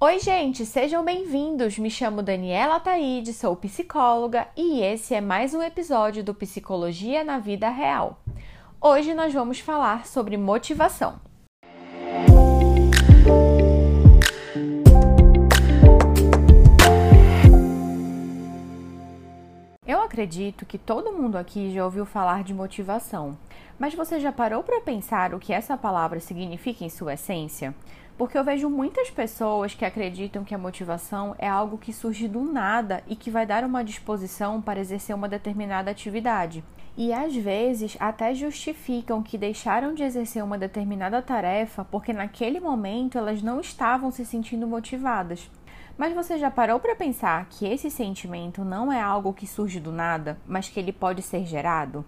Oi, gente, sejam bem-vindos. Me chamo Daniela Taide, sou psicóloga e esse é mais um episódio do Psicologia na Vida Real. Hoje nós vamos falar sobre motivação. Eu acredito que todo mundo aqui já ouviu falar de motivação, mas você já parou para pensar o que essa palavra significa em sua essência? Porque eu vejo muitas pessoas que acreditam que a motivação é algo que surge do nada e que vai dar uma disposição para exercer uma determinada atividade. E às vezes até justificam que deixaram de exercer uma determinada tarefa porque naquele momento elas não estavam se sentindo motivadas. Mas você já parou para pensar que esse sentimento não é algo que surge do nada, mas que ele pode ser gerado?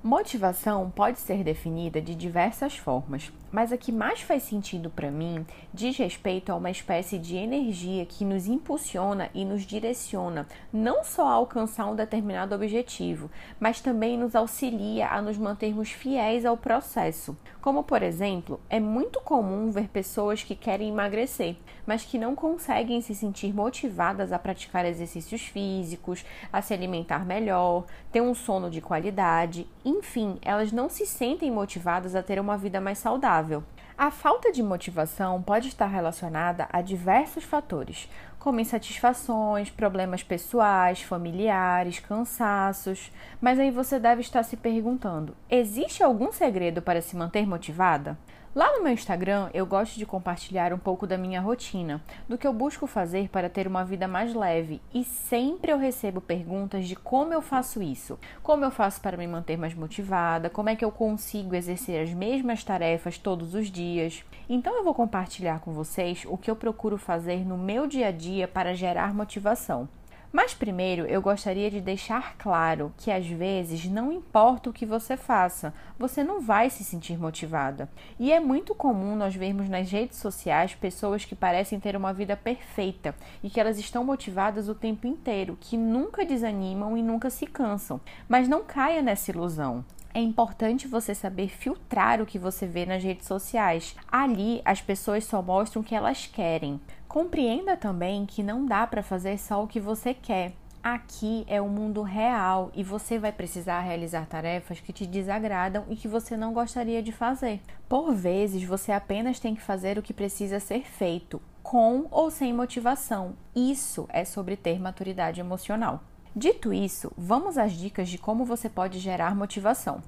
Motivação pode ser definida de diversas formas, mas a que mais faz sentido para mim diz respeito a uma espécie de energia que nos impulsiona e nos direciona não só a alcançar um determinado objetivo, mas também nos auxilia a nos mantermos fiéis ao processo. Como, por exemplo, é muito comum ver pessoas que querem emagrecer, mas que não conseguem se sentir motivadas a praticar exercícios físicos, a se alimentar melhor, ter um sono de qualidade, enfim, elas não se sentem motivadas a ter uma vida mais saudável. A falta de motivação pode estar relacionada a diversos fatores, como insatisfações, problemas pessoais, familiares, cansaços. Mas aí você deve estar se perguntando: existe algum segredo para se manter motivada? Lá no meu Instagram, eu gosto de compartilhar um pouco da minha rotina, do que eu busco fazer para ter uma vida mais leve, e sempre eu recebo perguntas de como eu faço isso, como eu faço para me manter mais motivada, como é que eu consigo exercer as mesmas tarefas todos os dias. Então eu vou compartilhar com vocês o que eu procuro fazer no meu dia a dia para gerar motivação. Mas primeiro eu gostaria de deixar claro que às vezes não importa o que você faça, você não vai se sentir motivada. E é muito comum nós vermos nas redes sociais pessoas que parecem ter uma vida perfeita e que elas estão motivadas o tempo inteiro, que nunca desanimam e nunca se cansam. Mas não caia nessa ilusão. É importante você saber filtrar o que você vê nas redes sociais. Ali, as pessoas só mostram o que elas querem. Compreenda também que não dá para fazer só o que você quer. Aqui é o mundo real e você vai precisar realizar tarefas que te desagradam e que você não gostaria de fazer. Por vezes, você apenas tem que fazer o que precisa ser feito, com ou sem motivação. Isso é sobre ter maturidade emocional. Dito isso, vamos às dicas de como você pode gerar motivação.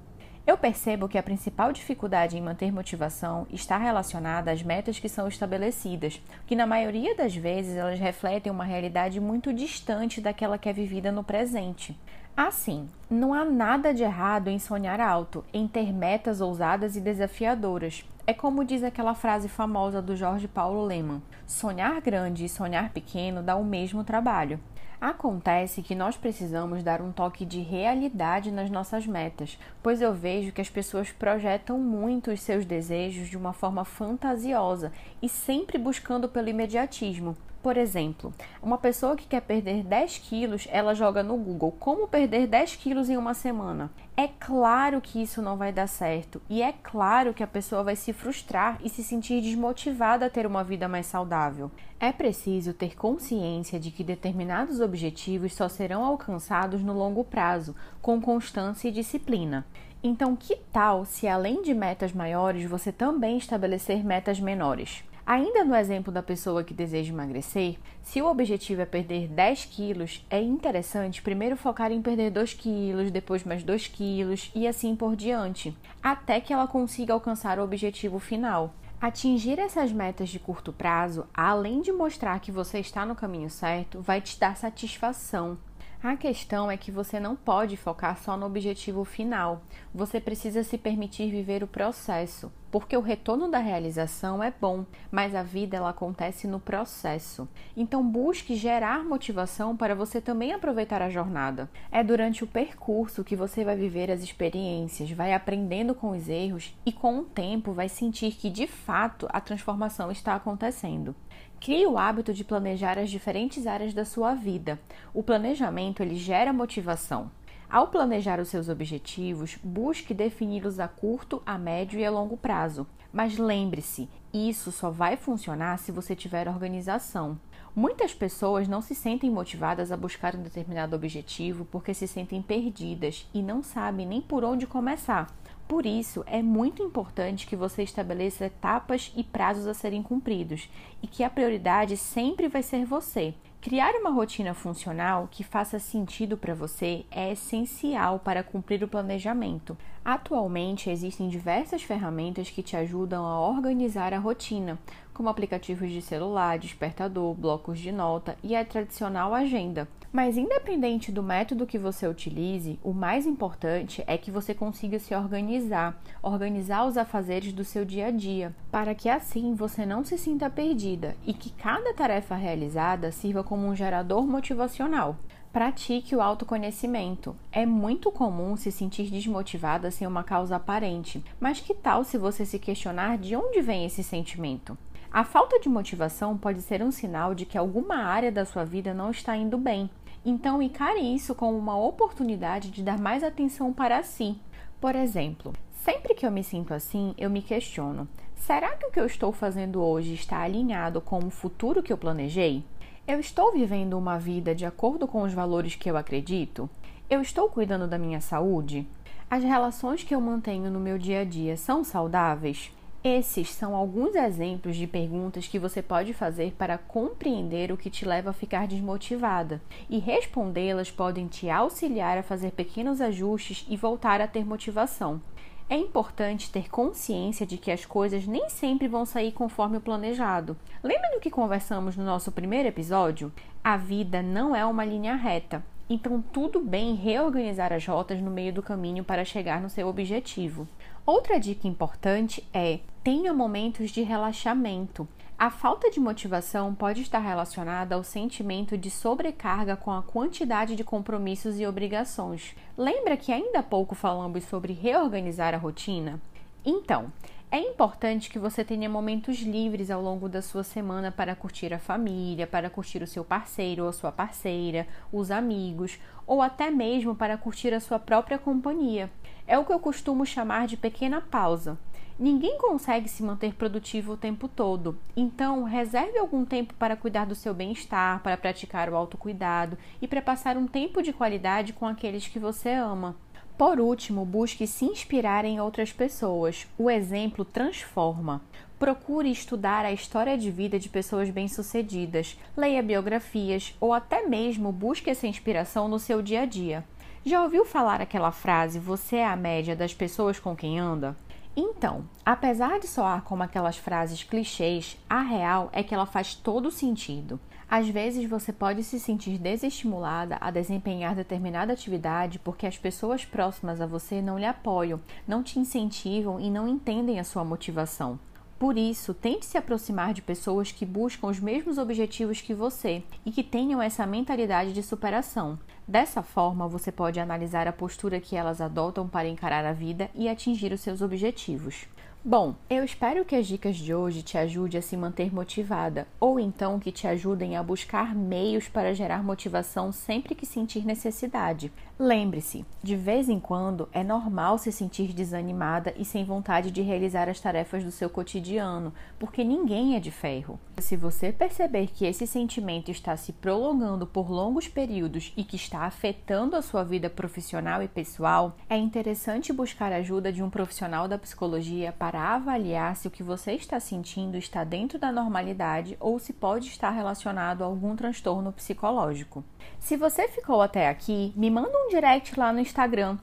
Eu percebo que a principal dificuldade em manter motivação está relacionada às metas que são estabelecidas, que na maioria das vezes elas refletem uma realidade muito distante daquela que é vivida no presente. Assim, não há nada de errado em sonhar alto, em ter metas ousadas e desafiadoras. É como diz aquela frase famosa do Jorge Paulo Leman: sonhar grande e sonhar pequeno dá o mesmo trabalho. Acontece que nós precisamos dar um toque de realidade nas nossas metas, pois eu vejo que as pessoas projetam muito os seus desejos de uma forma fantasiosa e sempre buscando pelo imediatismo. Por exemplo, uma pessoa que quer perder 10 quilos, ela joga no Google como perder 10 quilos em uma semana. É claro que isso não vai dar certo e é claro que a pessoa vai se frustrar e se sentir desmotivada a ter uma vida mais saudável. É preciso ter consciência de que determinados objetivos só serão alcançados no longo prazo, com constância e disciplina. Então, que tal se além de metas maiores você também estabelecer metas menores? Ainda no exemplo da pessoa que deseja emagrecer, se o objetivo é perder 10 quilos, é interessante primeiro focar em perder 2 quilos, depois mais 2 quilos e assim por diante, até que ela consiga alcançar o objetivo final. Atingir essas metas de curto prazo, além de mostrar que você está no caminho certo, vai te dar satisfação, a questão é que você não pode focar só no objetivo final. Você precisa se permitir viver o processo, porque o retorno da realização é bom, mas a vida ela acontece no processo. Então busque gerar motivação para você também aproveitar a jornada. É durante o percurso que você vai viver as experiências, vai aprendendo com os erros e com o tempo vai sentir que de fato a transformação está acontecendo. Crie o hábito de planejar as diferentes áreas da sua vida. O planejamento ele gera motivação. Ao planejar os seus objetivos, busque defini-los a curto, a médio e a longo prazo. Mas lembre-se, Isso só vai funcionar se você tiver organização. Muitas pessoas não se sentem motivadas a buscar um determinado objetivo porque se sentem perdidas e não sabem nem por onde começar. Por isso, é muito importante que você estabeleça etapas e prazos a serem cumpridos e que a prioridade sempre vai ser você. Criar uma rotina funcional que faça sentido para você é essencial para cumprir o planejamento. Atualmente existem diversas ferramentas que te ajudam a organizar a rotina, como aplicativos de celular, despertador, blocos de nota e a tradicional agenda. Mas independente do método que você utilize, o mais importante é que você consiga se organizar, organizar os afazeres do seu dia a dia, para que assim você não se sinta perdida e que cada tarefa realizada sirva como um gerador motivacional. Pratique o autoconhecimento. É muito comum se sentir desmotivada sem uma causa aparente, mas que tal se você se questionar de onde vem esse sentimento? A falta de motivação pode ser um sinal de que alguma área da sua vida não está indo bem. Então, encare isso como uma oportunidade de dar mais atenção para si. Por exemplo, sempre que eu me sinto assim, eu me questiono: será que o que eu estou fazendo hoje está alinhado com o futuro que eu planejei? Eu estou vivendo uma vida de acordo com os valores que eu acredito? Eu estou cuidando da minha saúde? As relações que eu mantenho no meu dia a dia são saudáveis? Esses são alguns exemplos de perguntas que você pode fazer para compreender o que te leva a ficar desmotivada, e respondê-las podem te auxiliar a fazer pequenos ajustes e voltar a ter motivação. É importante ter consciência de que as coisas nem sempre vão sair conforme o planejado. Lembra do que conversamos no nosso primeiro episódio? A vida não é uma linha reta, então tudo bem reorganizar as rotas no meio do caminho para chegar no seu objetivo. Outra dica importante é tenha momentos de relaxamento. A falta de motivação pode estar relacionada ao sentimento de sobrecarga com a quantidade de compromissos e obrigações. Lembra que ainda há pouco falamos sobre reorganizar a rotina? Então, é importante que você tenha momentos livres ao longo da sua semana para curtir a família, para curtir o seu parceiro ou a sua parceira, os amigos, ou até mesmo para curtir a sua própria companhia. É o que eu costumo chamar de pequena pausa. Ninguém consegue se manter produtivo o tempo todo, então reserve algum tempo para cuidar do seu bem-estar, para praticar o autocuidado e para passar um tempo de qualidade com aqueles que você ama. Por último, busque se inspirar em outras pessoas. O exemplo transforma. Procure estudar a história de vida de pessoas bem-sucedidas, leia biografias ou até mesmo busque essa inspiração no seu dia a dia. Já ouviu falar aquela frase: você é a média das pessoas com quem anda? Então, apesar de soar como aquelas frases clichês, a real é que ela faz todo sentido. Às vezes você pode se sentir desestimulada a desempenhar determinada atividade porque as pessoas próximas a você não lhe apoiam, não te incentivam e não entendem a sua motivação. Por isso, tente se aproximar de pessoas que buscam os mesmos objetivos que você e que tenham essa mentalidade de superação. Dessa forma, você pode analisar a postura que elas adotam para encarar a vida e atingir os seus objetivos. Bom, eu espero que as dicas de hoje te ajudem a se manter motivada, ou então que te ajudem a buscar meios para gerar motivação sempre que sentir necessidade. Lembre-se, de vez em quando é normal se sentir desanimada e sem vontade de realizar as tarefas do seu cotidiano, porque ninguém é de ferro. Se você perceber que esse sentimento está se prolongando por longos períodos e que está afetando a sua vida profissional e pessoal, é interessante buscar a ajuda de um profissional da psicologia para para avaliar se o que você está sentindo está dentro da normalidade ou se pode estar relacionado a algum transtorno psicológico. Se você ficou até aqui, me manda um direct lá no Instagram,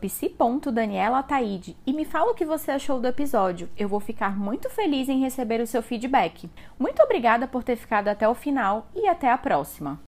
psi.danielataide, e me fala o que você achou do episódio. Eu vou ficar muito feliz em receber o seu feedback. Muito obrigada por ter ficado até o final e até a próxima!